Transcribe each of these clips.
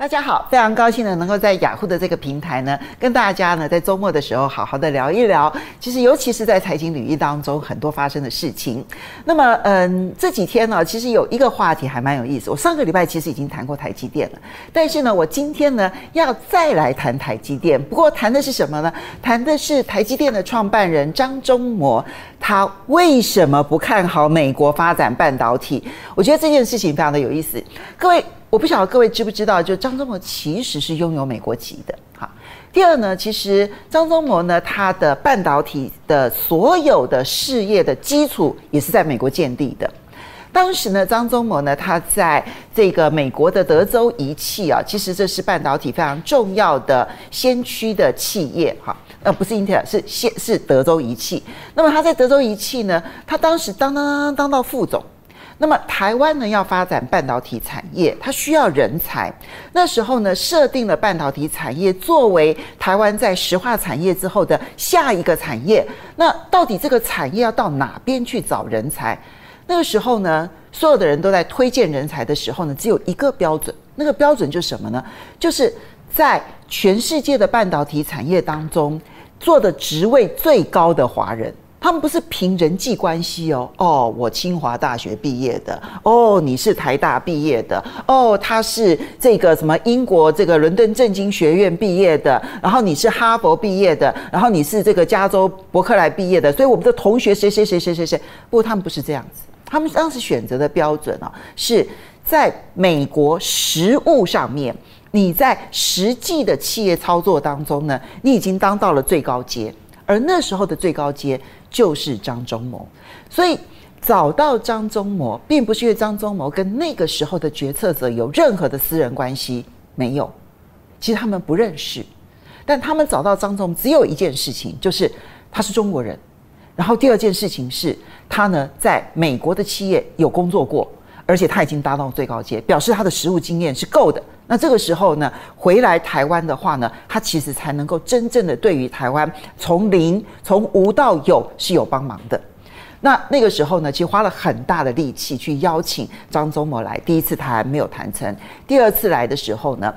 大家好，非常高兴呢，能够在雅虎的这个平台呢，跟大家呢在周末的时候好好的聊一聊。其实，尤其是在财经领域当中，很多发生的事情。那么，嗯，这几天呢，其实有一个话题还蛮有意思。我上个礼拜其实已经谈过台积电了，但是呢，我今天呢要再来谈台积电。不过，谈的是什么呢？谈的是台积电的创办人张忠谋，他为什么不看好美国发展半导体？我觉得这件事情非常的有意思，各位。我不晓得各位知不知道，就张忠谋其实是拥有美国籍的。好，第二呢，其实张忠谋呢，他的半导体的所有的事业的基础也是在美国建立的。当时呢，张忠谋呢，他在这个美国的德州仪器啊，其实这是半导体非常重要的先驱的企业。哈，呃，不是英特尔，是先是德州仪器。那么他在德州仪器呢，他当时当当当当到副总。那么台湾呢，要发展半导体产业，它需要人才。那时候呢，设定了半导体产业作为台湾在石化产业之后的下一个产业。那到底这个产业要到哪边去找人才？那个时候呢，所有的人都在推荐人才的时候呢，只有一个标准，那个标准就是什么呢？就是在全世界的半导体产业当中，做的职位最高的华人。他们不是凭人际关系哦，哦，我清华大学毕业的，哦，你是台大毕业的，哦，他是这个什么英国这个伦敦政经学院毕业的，然后你是哈佛毕业的，然后你是这个加州伯克莱毕业的，所以我们的同学谁谁谁谁谁谁，不过他们不是这样子，他们当时选择的标准啊，是在美国实务上面，你在实际的企业操作当中呢，你已经当到了最高阶，而那时候的最高阶。就是张忠谋，所以找到张忠谋，并不是因为张忠谋跟那个时候的决策者有任何的私人关系，没有，其实他们不认识，但他们找到张忠谋只有一件事情，就是他是中国人，然后第二件事情是他呢在美国的企业有工作过。而且他已经达到最高阶，表示他的实务经验是够的。那这个时候呢，回来台湾的话呢，他其实才能够真正的对于台湾从零从无到有是有帮忙的。那那个时候呢，其实花了很大的力气去邀请张忠谋来。第一次谈没有谈成，第二次来的时候呢。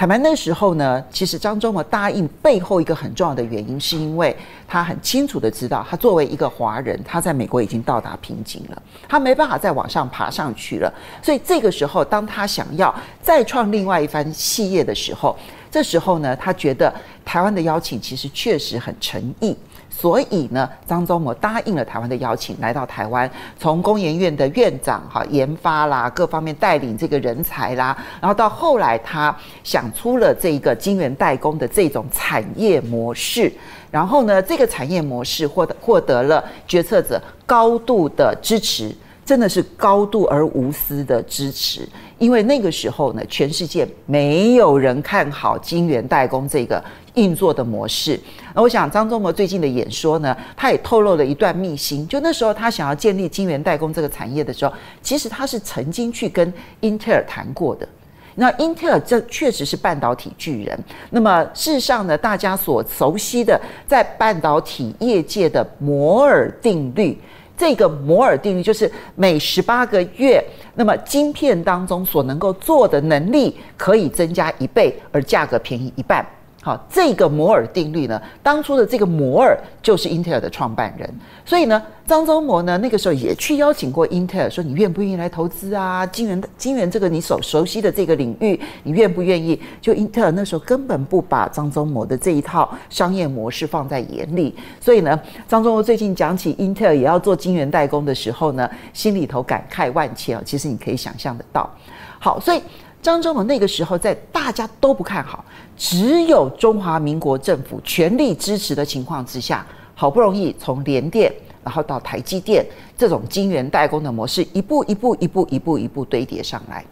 坦白那时候呢，其实张忠谋答应背后一个很重要的原因，是因为他很清楚的知道，他作为一个华人，他在美国已经到达瓶颈了，他没办法再往上爬上去了。所以这个时候，当他想要再创另外一番事业的时候，这时候呢，他觉得台湾的邀请其实确实很诚意。所以呢，张忠谋答应了台湾的邀请，来到台湾，从工研院的院长哈研发啦，各方面带领这个人才啦，然后到后来他想出了这个晶圆代工的这种产业模式，然后呢，这个产业模式获得获得了决策者高度的支持。真的是高度而无私的支持，因为那个时候呢，全世界没有人看好晶圆代工这个运作的模式。那我想张忠谋最近的演说呢，他也透露了一段秘辛。就那时候他想要建立晶圆代工这个产业的时候，其实他是曾经去跟英特尔谈过的。那英特尔这确实是半导体巨人。那么事实上呢，大家所熟悉的在半导体业界的摩尔定律。这个摩尔定律就是每十八个月，那么晶片当中所能够做的能力可以增加一倍，而价格便宜一半。好，这个摩尔定律呢，当初的这个摩尔就是英特尔的创办人，所以呢，张忠谋呢那个时候也去邀请过英特尔，说你愿不愿意来投资啊？晶圆晶圆这个你所熟悉的这个领域，你愿不愿意？就英特尔那时候根本不把张忠谋的这一套商业模式放在眼里，所以呢，张忠谋最近讲起英特尔也要做晶圆代工的时候呢，心里头感慨万千啊。其实你可以想象得到。好，所以。张忠谋那个时候在大家都不看好，只有中华民国政府全力支持的情况之下，好不容易从联电，然后到台积电这种晶圆代工的模式，一步一步、一步一步、一步堆叠上来。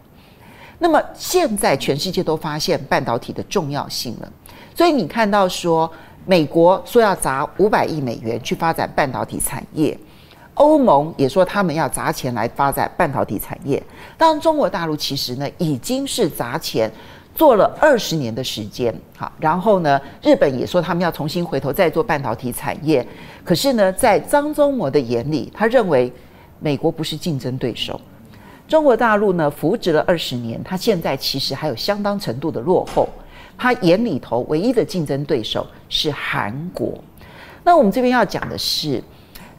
那么现在全世界都发现半导体的重要性了，所以你看到说，美国说要砸五百亿美元去发展半导体产业。欧盟也说他们要砸钱来发展半导体产业，当中国大陆其实呢已经是砸钱做了二十年的时间，好，然后呢日本也说他们要重新回头再做半导体产业，可是呢在张忠谋的眼里，他认为美国不是竞争对手。中国大陆呢，扶植了二十年，它现在其实还有相当程度的落后。他眼里头唯一的竞争对手是韩国。那我们这边要讲的是，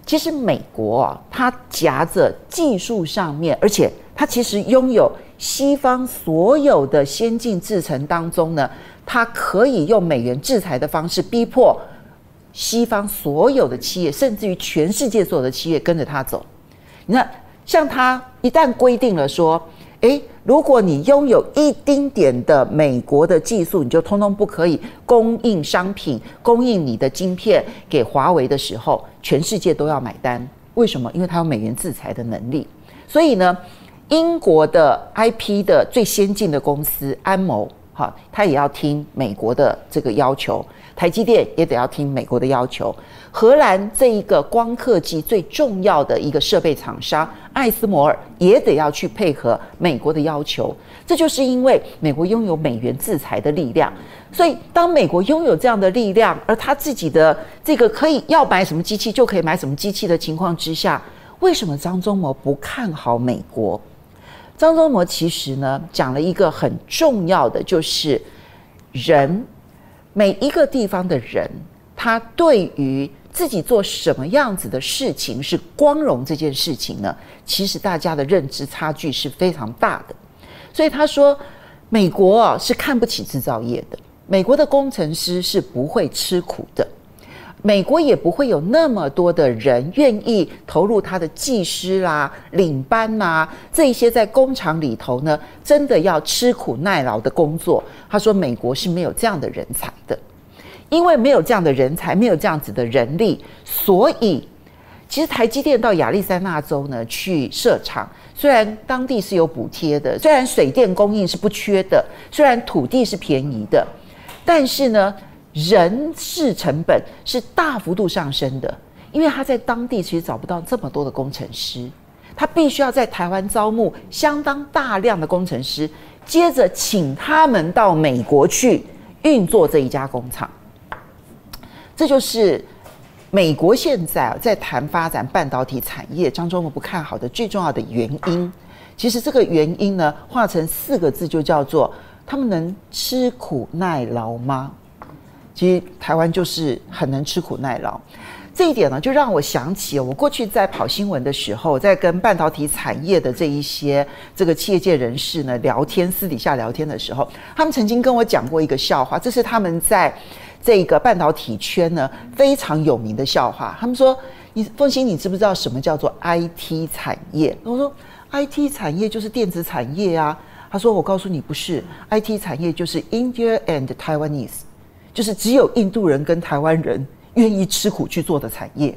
其实美国啊，它夹着技术上面，而且它其实拥有西方所有的先进制程当中呢，它可以用美元制裁的方式逼迫西方所有的企业，甚至于全世界所有的企业跟着它走。你看。像它一旦规定了说，诶，如果你拥有一丁点的美国的技术，你就通通不可以供应商品、供应你的晶片给华为的时候，全世界都要买单。为什么？因为它有美元制裁的能力。所以呢，英国的 IP 的最先进的公司安谋，哈，他也要听美国的这个要求。台积电也得要听美国的要求，荷兰这一个光刻机最重要的一个设备厂商艾斯摩尔也得要去配合美国的要求。这就是因为美国拥有美元制裁的力量，所以当美国拥有这样的力量，而他自己的这个可以要买什么机器就可以买什么机器的情况之下，为什么张忠谋不看好美国？张忠谋其实呢讲了一个很重要的，就是人。每一个地方的人，他对于自己做什么样子的事情是光荣这件事情呢，其实大家的认知差距是非常大的。所以他说，美国啊是看不起制造业的，美国的工程师是不会吃苦的，美国也不会有那么多的人愿意投入他的技师啦、领班呐这一些在工厂里头呢，真的要吃苦耐劳的工作。他说：“美国是没有这样的人才的，因为没有这样的人才，没有这样子的人力，所以其实台积电到亚利桑那州呢去设厂，虽然当地是有补贴的，虽然水电供应是不缺的，虽然土地是便宜的，但是呢，人事成本是大幅度上升的，因为他在当地其实找不到这么多的工程师，他必须要在台湾招募相当大量的工程师。”接着请他们到美国去运作这一家工厂，这就是美国现在在谈发展半导体产业，张忠谋不看好的最重要的原因。其实这个原因呢，化成四个字就叫做：他们能吃苦耐劳吗？其实台湾就是很能吃苦耐劳。这一点呢，就让我想起我过去在跑新闻的时候，在跟半导体产业的这一些这个企业界人士呢聊天，私底下聊天的时候，他们曾经跟我讲过一个笑话，这是他们在这个半导体圈呢非常有名的笑话。他们说：“你凤欣，你知不知道什么叫做 IT 产业？”我说：“IT 产业就是电子产业啊。”他说：“我告诉你，不是，IT 产业就是 India and Taiwanese，就是只有印度人跟台湾人。”愿意吃苦去做的产业，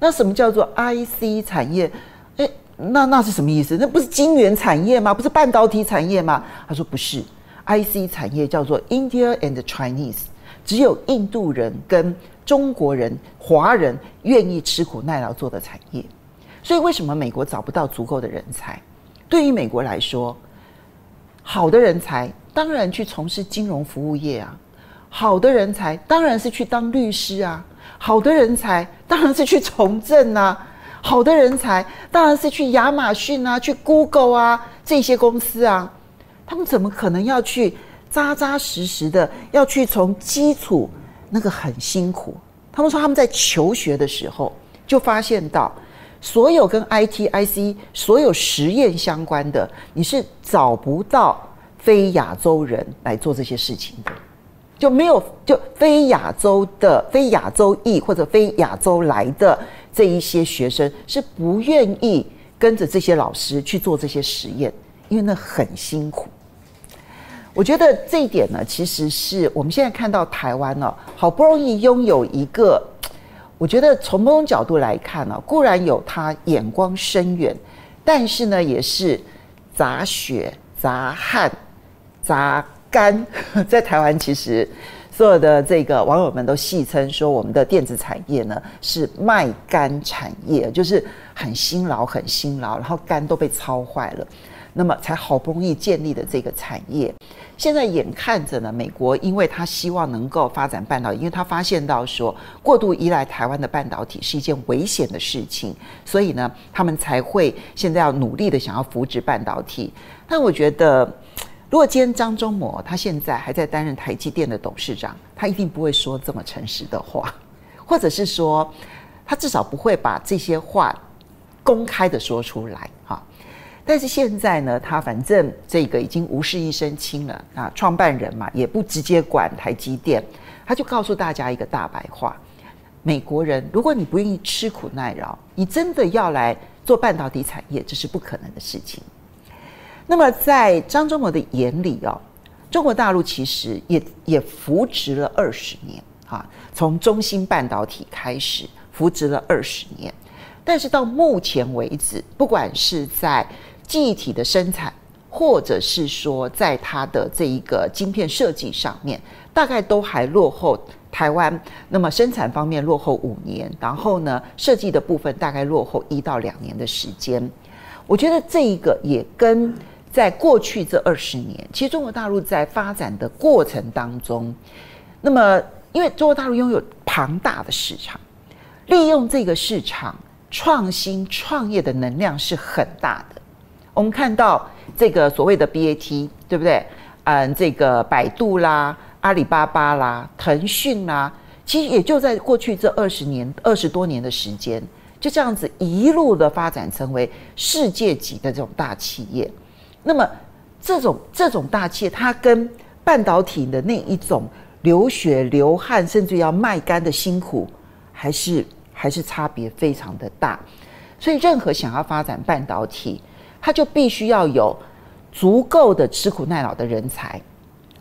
那什么叫做 IC 产业？诶，那那是什么意思？那不是晶圆产业吗？不是半导体产业吗？他说不是，IC 产业叫做 India and Chinese，只有印度人跟中国人、华人愿意吃苦耐劳做的产业。所以为什么美国找不到足够的人才？对于美国来说，好的人才当然去从事金融服务业啊。好的人才当然是去当律师啊，好的人才当然是去从政啊，好的人才当然是去亚马逊啊、去 Google 啊这些公司啊，他们怎么可能要去扎扎实实的要去从基础那个很辛苦？他们说他们在求学的时候就发现到，所有跟 IT、IC 所有实验相关的，你是找不到非亚洲人来做这些事情的。就没有就非亚洲的非亚洲裔或者非亚洲来的这一些学生是不愿意跟着这些老师去做这些实验，因为那很辛苦。我觉得这一点呢，其实是我们现在看到台湾呢，好不容易拥有一个，我觉得从某种角度来看呢，固然有他眼光深远，但是呢，也是杂血、杂汗、杂。肝 在台湾其实所有的这个网友们都戏称说，我们的电子产业呢是卖肝产业，就是很辛劳，很辛劳，然后肝都被操坏了。那么才好不容易建立的这个产业，现在眼看着呢，美国因为他希望能够发展半导体，因为他发现到说过度依赖台湾的半导体是一件危险的事情，所以呢，他们才会现在要努力的想要扶植半导体。但我觉得，如果今天张忠谋他现在还在担任台积电的董事长，他一定不会说这么诚实的话，或者是说，他至少不会把这些话公开的说出来，哈。但是现在呢，他反正这个已经无事一身轻了啊，创办人嘛，也不直接管台积电，他就告诉大家一个大白话：美国人，如果你不愿意吃苦耐劳，你真的要来做半导体产业，这是不可能的事情。那么在张忠谋的眼里哦，中国大陆其实也也扶植了二十年啊，从中芯半导体开始扶植了二十年，但是到目前为止，不管是在记忆体的生产，或者是说在它的这一个晶片设计上面，大概都还落后台湾。那么生产方面落后五年，然后呢，设计的部分大概落后一到两年的时间。我觉得这一个也跟在过去这二十年，其实中国大陆在发展的过程当中，那么因为中国大陆拥有庞大的市场，利用这个市场创新创业的能量是很大的。我们看到这个所谓的 BAT，对不对？嗯，这个百度啦、阿里巴巴啦、腾讯啦，其实也就在过去这二十年、二十多年的时间，就这样子一路的发展成为世界级的这种大企业。那么，这种这种大企业，它跟半导体的那一种流血流汗，甚至要卖肝的辛苦，还是还是差别非常的大。所以，任何想要发展半导体，它就必须要有足够的吃苦耐劳的人才，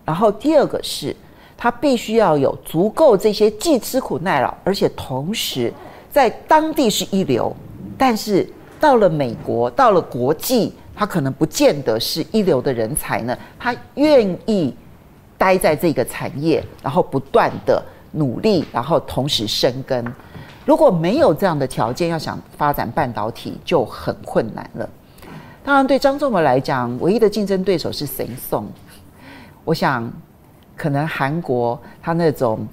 然后第二个是，它必须要有足够这些既吃苦耐劳，而且同时在当地是一流，但是到了美国，到了国际，他可能不见得是一流的人才呢。他愿意待在这个产业，然后不断的努力，然后同时生根。如果没有这样的条件，要想发展半导体就很困难了。当然，对张忠谋来讲，唯一的竞争对手是谁送？我想，可能韩国他那种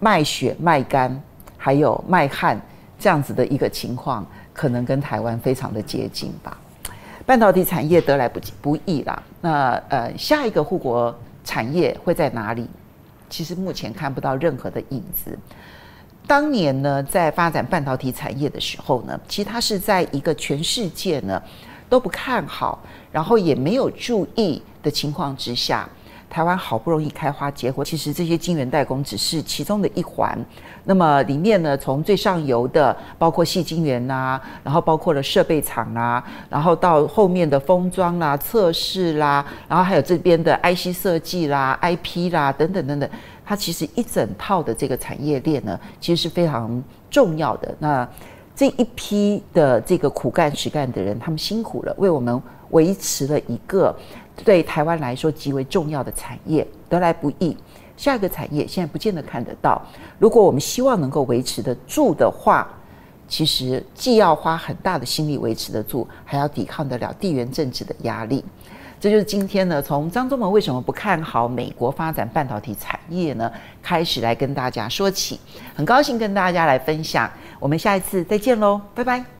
卖血卖肝，还有卖汗这样子的一个情况，可能跟台湾非常的接近吧。半导体产业得来不不易啦。那呃，下一个护国产业会在哪里？其实目前看不到任何的影子。当年呢，在发展半导体产业的时候呢，其实它是在一个全世界呢。都不看好，然后也没有注意的情况之下，台湾好不容易开花结果。其实这些晶圆代工只是其中的一环。那么里面呢，从最上游的，包括细晶圆呐，然后包括了设备厂啊，然后到后面的封装啦、测试啦，然后还有这边的 IC 设计啦、IP 啦等等等等，它其实一整套的这个产业链呢，其实是非常重要的。那这一批的这个苦干实干的人，他们辛苦了，为我们维持了一个对台湾来说极为重要的产业，得来不易。下一个产业现在不见得看得到。如果我们希望能够维持得住的话，其实既要花很大的心力维持得住，还要抵抗得了地缘政治的压力。这就是今天呢，从张忠谋为什么不看好美国发展半导体产业呢？开始来跟大家说起，很高兴跟大家来分享。我们下一次再见喽，拜拜。